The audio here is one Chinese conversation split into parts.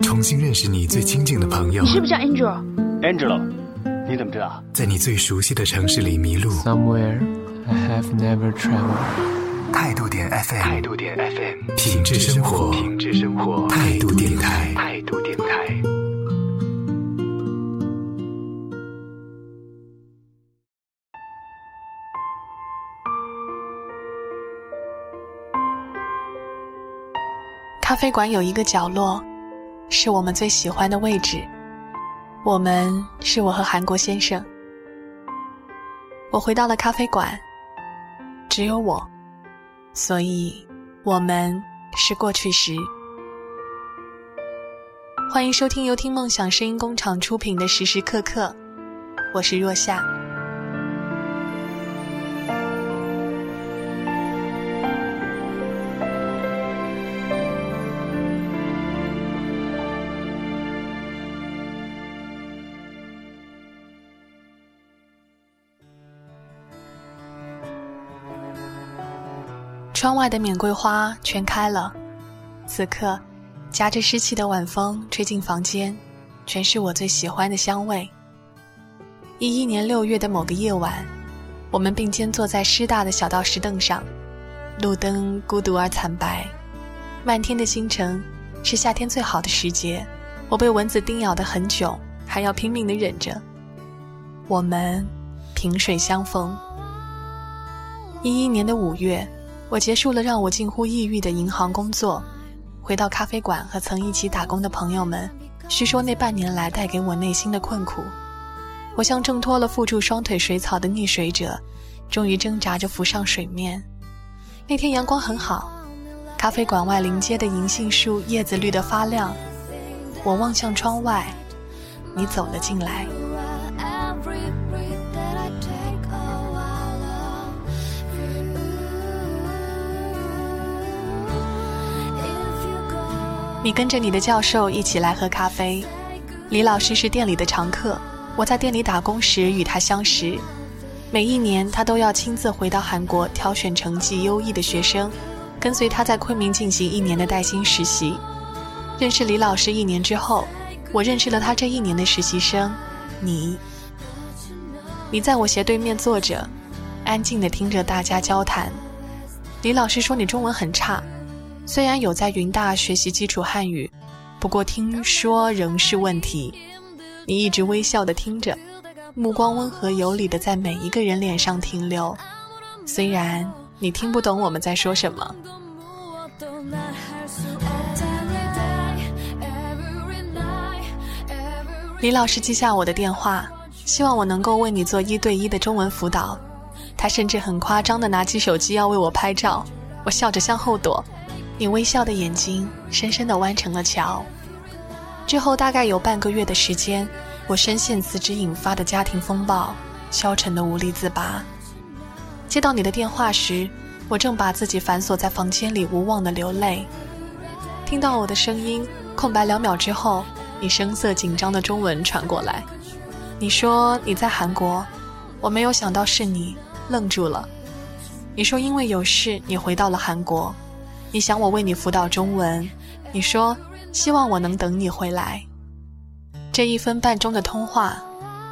重新认识你最亲近的朋友。你是不是叫 Angel？Angelo，你怎么知道？在你最熟悉的城市里迷路。Somewhere I have never traveled. 态度点 FM，态度点 FM，品质生活，品质生活，态度电台，态度电台。咖啡馆有一个角落，是我们最喜欢的位置。我们是我和韩国先生。我回到了咖啡馆，只有我，所以我们是过去时。欢迎收听由听梦想声音工厂出品的时时刻刻，我是若夏。窗外的免桂花全开了，此刻，夹着湿气的晚风吹进房间，全是我最喜欢的香味。一一年六月的某个夜晚，我们并肩坐在师大的小道石凳上，路灯孤独而惨白，漫天的星辰，是夏天最好的时节。我被蚊子叮咬的很久，还要拼命的忍着。我们萍水相逢。一一年的五月。我结束了让我近乎抑郁的银行工作，回到咖啡馆和曾一起打工的朋友们叙说那半年来带给我内心的困苦。我像挣脱了缚住双腿水草的溺水者，终于挣扎着浮上水面。那天阳光很好，咖啡馆外临街的银杏树叶子绿得发亮。我望向窗外，你走了进来。你跟着你的教授一起来喝咖啡，李老师是店里的常客。我在店里打工时与他相识，每一年他都要亲自回到韩国挑选成绩优异的学生，跟随他在昆明进行一年的带薪实习。认识李老师一年之后，我认识了他这一年的实习生，你。你在我斜对面坐着，安静地听着大家交谈。李老师说你中文很差。虽然有在云大学习基础汉语，不过听说仍是问题。你一直微笑的听着，目光温和有礼的在每一个人脸上停留。虽然你听不懂我们在说什么。李老师记下我的电话，希望我能够为你做一对一的中文辅导。他甚至很夸张的拿起手机要为我拍照，我笑着向后躲。你微笑的眼睛深深地弯成了桥。之后大概有半个月的时间，我深陷辞职引发的家庭风暴，消沉的无力自拔。接到你的电话时，我正把自己反锁在房间里，无望的流泪。听到我的声音，空白两秒之后，你声色紧张的中文传过来。你说你在韩国，我没有想到是你，愣住了。你说因为有事，你回到了韩国。你想我为你辅导中文，你说希望我能等你回来。这一分半钟的通话，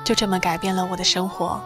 就这么改变了我的生活。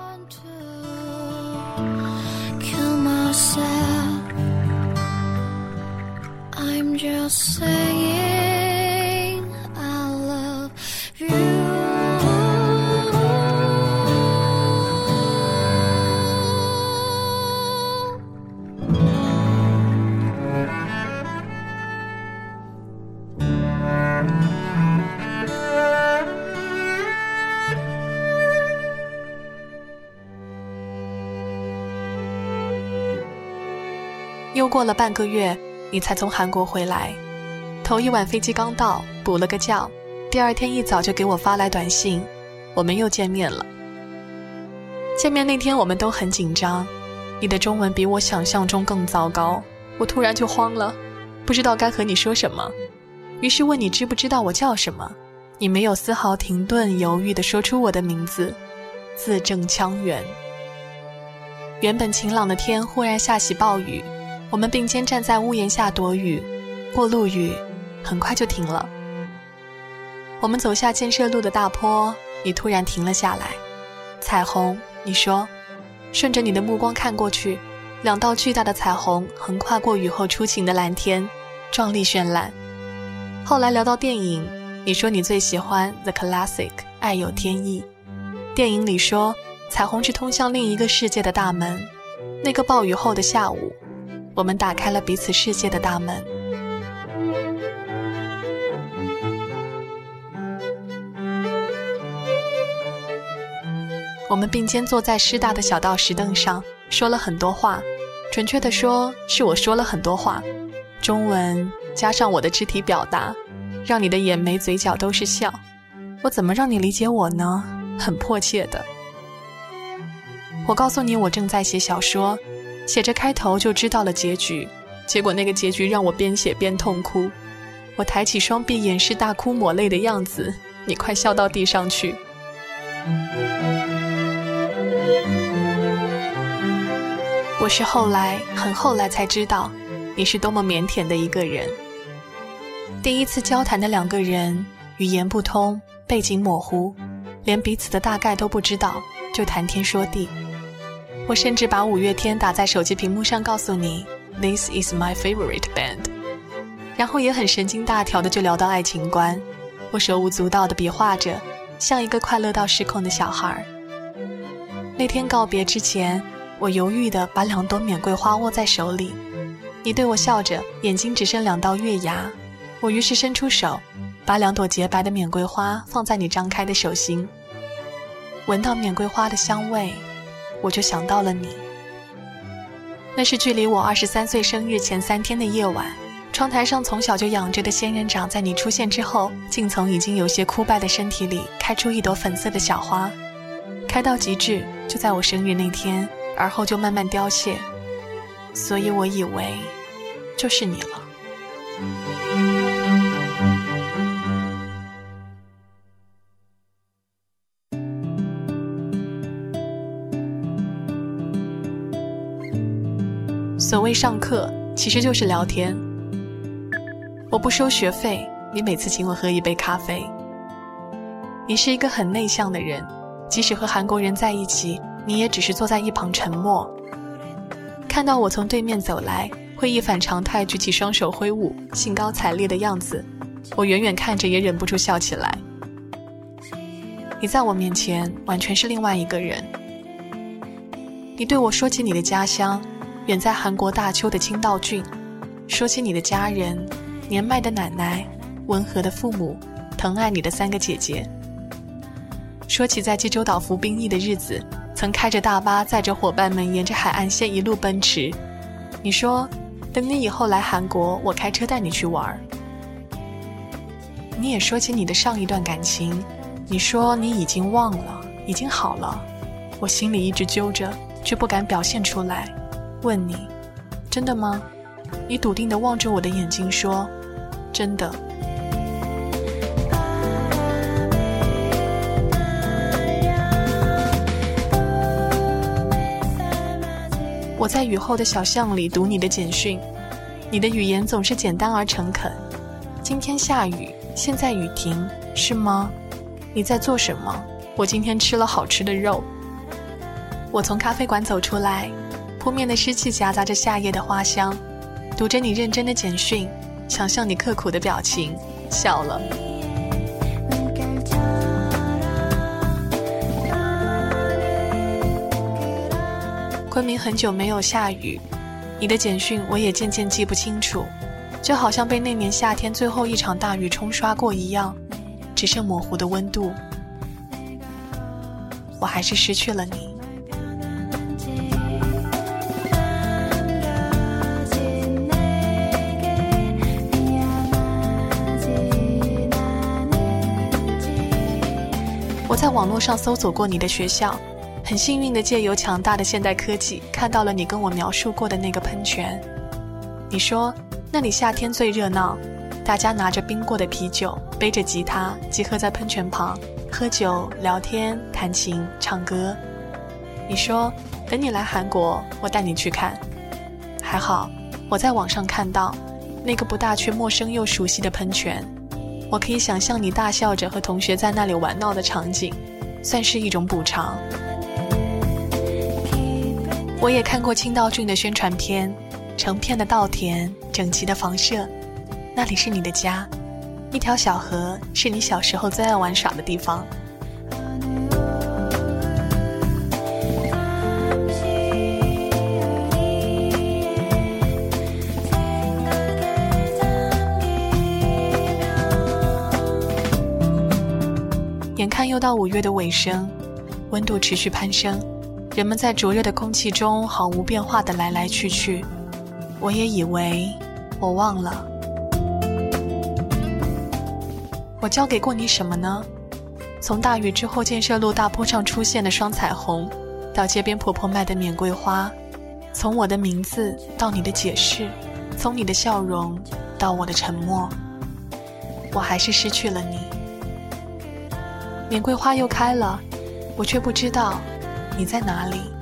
又过了半个月，你才从韩国回来。头一晚飞机刚到，补了个觉，第二天一早就给我发来短信，我们又见面了。见面那天我们都很紧张，你的中文比我想象中更糟糕，我突然就慌了，不知道该和你说什么，于是问你知不知道我叫什么，你没有丝毫停顿犹豫地说出我的名字，字正腔圆。原本晴朗的天忽然下起暴雨。我们并肩站在屋檐下躲雨，过路雨很快就停了。我们走下建设路的大坡，你突然停了下来。彩虹，你说，顺着你的目光看过去，两道巨大的彩虹横跨过雨后初晴的蓝天，壮丽绚烂。后来聊到电影，你说你最喜欢《The Classic》，爱有天意。电影里说，彩虹是通向另一个世界的大门。那个暴雨后的下午，我们打开了彼此世界的大门。我们并肩坐在师大的小道石凳上，说了很多话。准确的说，是我说了很多话。中文加上我的肢体表达，让你的眼眉嘴角都是笑。我怎么让你理解我呢？很迫切的。我告诉你，我正在写小说，写着开头就知道了结局。结果那个结局让我边写边痛哭。我抬起双臂掩饰大哭抹泪的样子，你快笑到地上去。我是后来很后来才知道，你是多么腼腆的一个人。第一次交谈的两个人，语言不通，背景模糊，连彼此的大概都不知道，就谈天说地。我甚至把五月天打在手机屏幕上，告诉你 “This is my favorite band”，然后也很神经大条的就聊到爱情观。我手舞足蹈的比划着，像一个快乐到失控的小孩。那天告别之前。我犹豫地把两朵免桂花握在手里，你对我笑着，眼睛只剩两道月牙。我于是伸出手，把两朵洁白的免桂花放在你张开的手心。闻到免桂花的香味，我就想到了你。那是距离我二十三岁生日前三天的夜晚，窗台上从小就养着的仙人掌，在你出现之后，竟从已经有些枯败的身体里开出一朵粉色的小花，开到极致，就在我生日那天。而后就慢慢凋谢，所以我以为就是你了。所谓上课，其实就是聊天。我不收学费，你每次请我喝一杯咖啡。你是一个很内向的人，即使和韩国人在一起。你也只是坐在一旁沉默，看到我从对面走来，会一反常态举起双手挥舞，兴高采烈的样子，我远远看着也忍不住笑起来。你在我面前完全是另外一个人。你对我说起你的家乡，远在韩国大邱的清道郡，说起你的家人，年迈的奶奶，温和的父母，疼爱你的三个姐姐。说起在济州岛服兵役的日子。曾开着大巴载着伙伴们沿着海岸线一路奔驰。你说，等你以后来韩国，我开车带你去玩。你也说起你的上一段感情，你说你已经忘了，已经好了。我心里一直揪着，却不敢表现出来。问你，真的吗？你笃定地望着我的眼睛说，真的。我在雨后的小巷里读你的简讯，你的语言总是简单而诚恳。今天下雨，现在雨停，是吗？你在做什么？我今天吃了好吃的肉。我从咖啡馆走出来，扑面的湿气夹杂着夏夜的花香，读着你认真的简讯，想象你刻苦的表情，笑了。昆明很久没有下雨，你的简讯我也渐渐记不清楚，就好像被那年夏天最后一场大雨冲刷过一样，只剩模糊的温度。我还是失去了你。我在网络上搜索过你的学校。很幸运的借由强大的现代科技，看到了你跟我描述过的那个喷泉。你说那里夏天最热闹，大家拿着冰过的啤酒，背着吉他，集合在喷泉旁喝酒、聊天、弹琴、唱歌。你说等你来韩国，我带你去看。还好，我在网上看到那个不大却陌生又熟悉的喷泉，我可以想象你大笑着和同学在那里玩闹的场景，算是一种补偿。我也看过青道郡的宣传片，成片的稻田，整齐的房舍，那里是你的家，一条小河是你小时候最爱玩耍的地方。又到五月的尾声，温度持续攀升，人们在灼热的空气中毫无变化的来来去去。我也以为我忘了，我交给过你什么呢？从大雨之后建设路大坡上出现的双彩虹，到街边婆婆卖的免桂花，从我的名字到你的解释，从你的笑容到我的沉默，我还是失去了你。玫瑰花又开了，我却不知道你在哪里。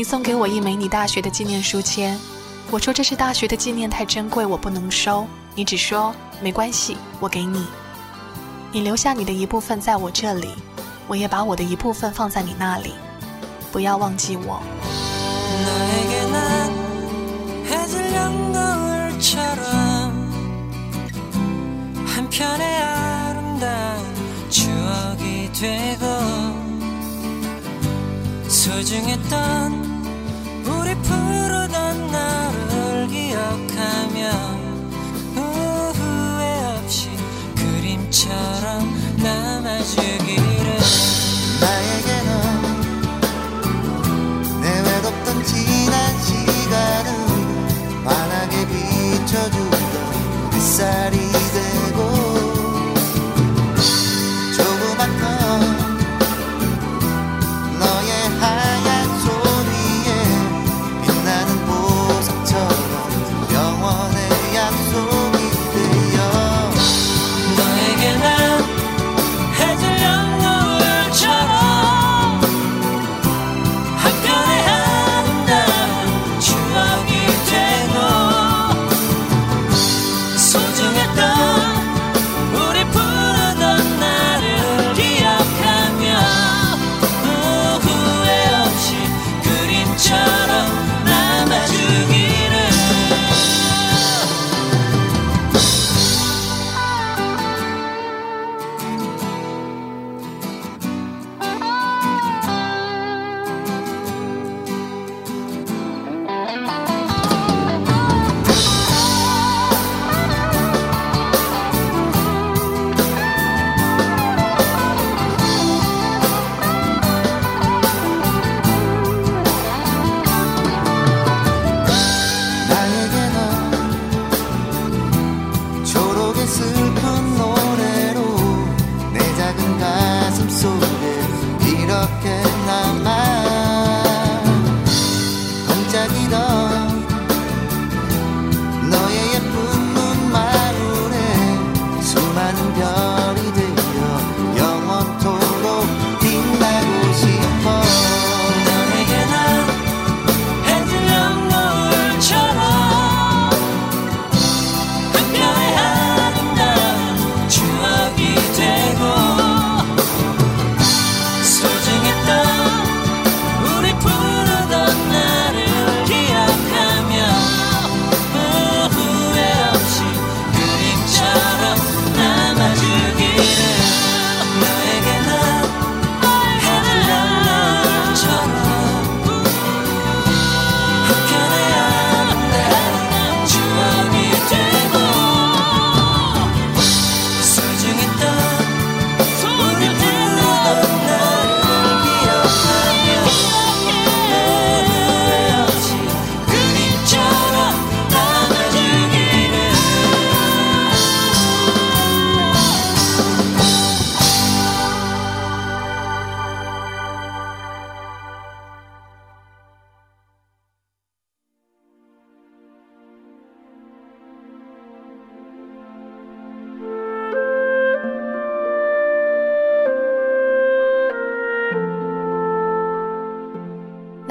你送给我一枚你大学的纪念书签。我说这是大学的纪念太珍贵我不能收。你只说没关系我给你。你留下你的一部分在我这里我也把我的一部分放在你那里。不要忘记我。 나를 기억하며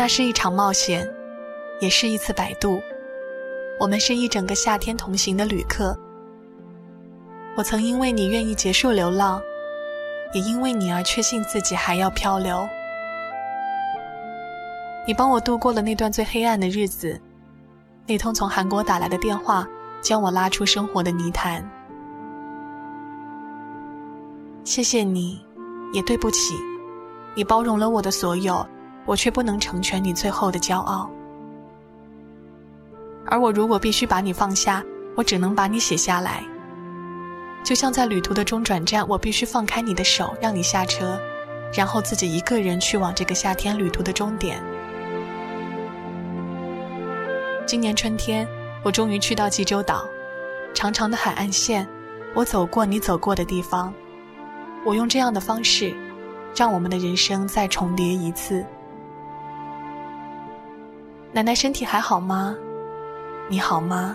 是一场冒险，也是一次摆渡。我们是一整个夏天同行的旅客。我曾因为你愿意结束流浪，也因为你而确信自己还要漂流。你帮我度过了那段最黑暗的日子，那通从韩国打来的电话将我拉出生活的泥潭。谢谢你，也对不起，你包容了我的所有，我却不能成全你最后的骄傲。而我如果必须把你放下，我只能把你写下来。就像在旅途的中转站，我必须放开你的手，让你下车，然后自己一个人去往这个夏天旅途的终点。今年春天，我终于去到济州岛，长长的海岸线，我走过你走过的地方。我用这样的方式，让我们的人生再重叠一次。奶奶身体还好吗？你好吗？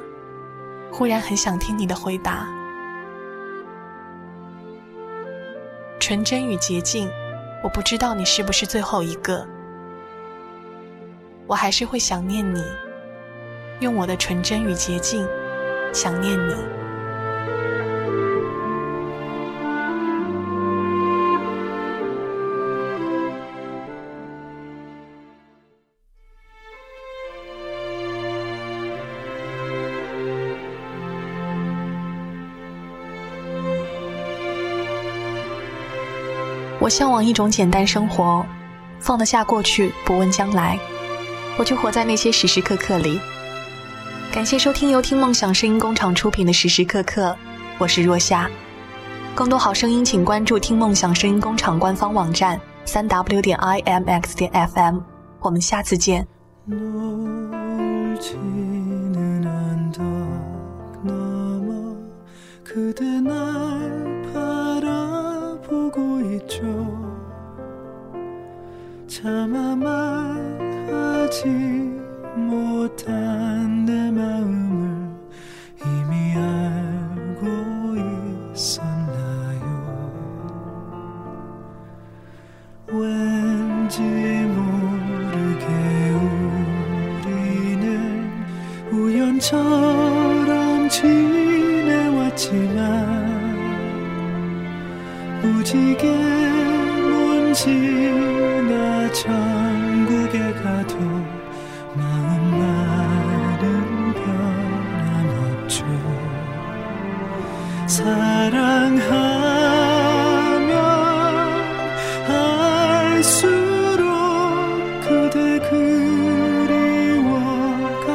忽然很想听你的回答。纯真与洁净，我不知道你是不是最后一个。我还是会想念你。用我的纯真与洁净，想念你。我向往一种简单生活，放得下过去，不问将来。我就活在那些时时刻刻里。感谢收听由听梦想声音工厂出品的时时刻刻，我是若夏。更多好声音，请关注听梦想声音工厂官方网站三 w 点 i m x 点 f m。我们下次见。 있죠. 참아만 하지 못한 내 마음.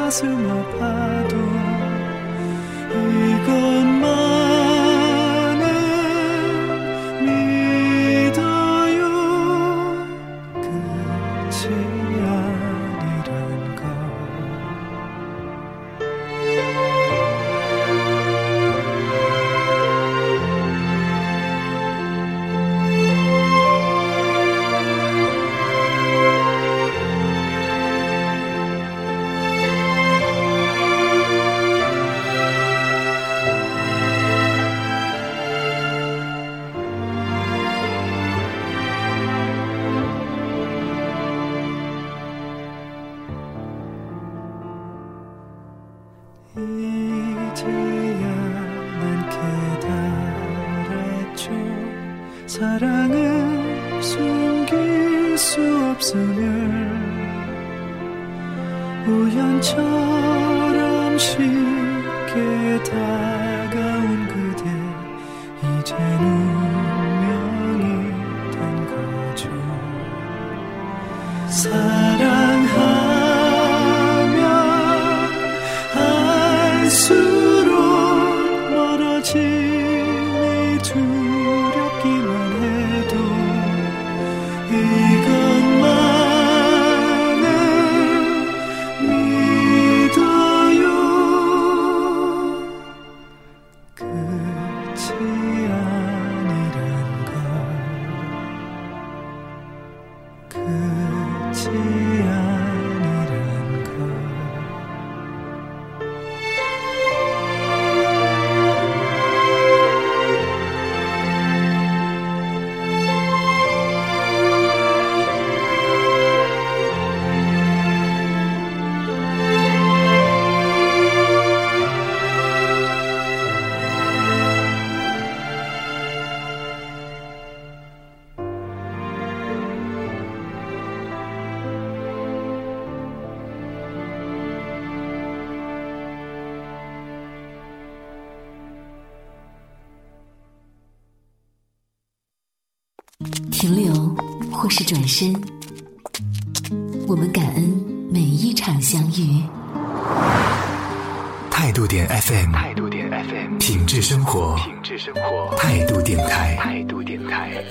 pass through my. 사랑을 숨길 수 없으면 우연처럼 쉽게 다가온 그대 이제 운명이 된 거죠. 사랑하면 할수록 멀어짐이 두 转身，我们感恩每一场相遇。态度点 FM，态度点 FM，品质生活，品质生活，态度电台，态度电台。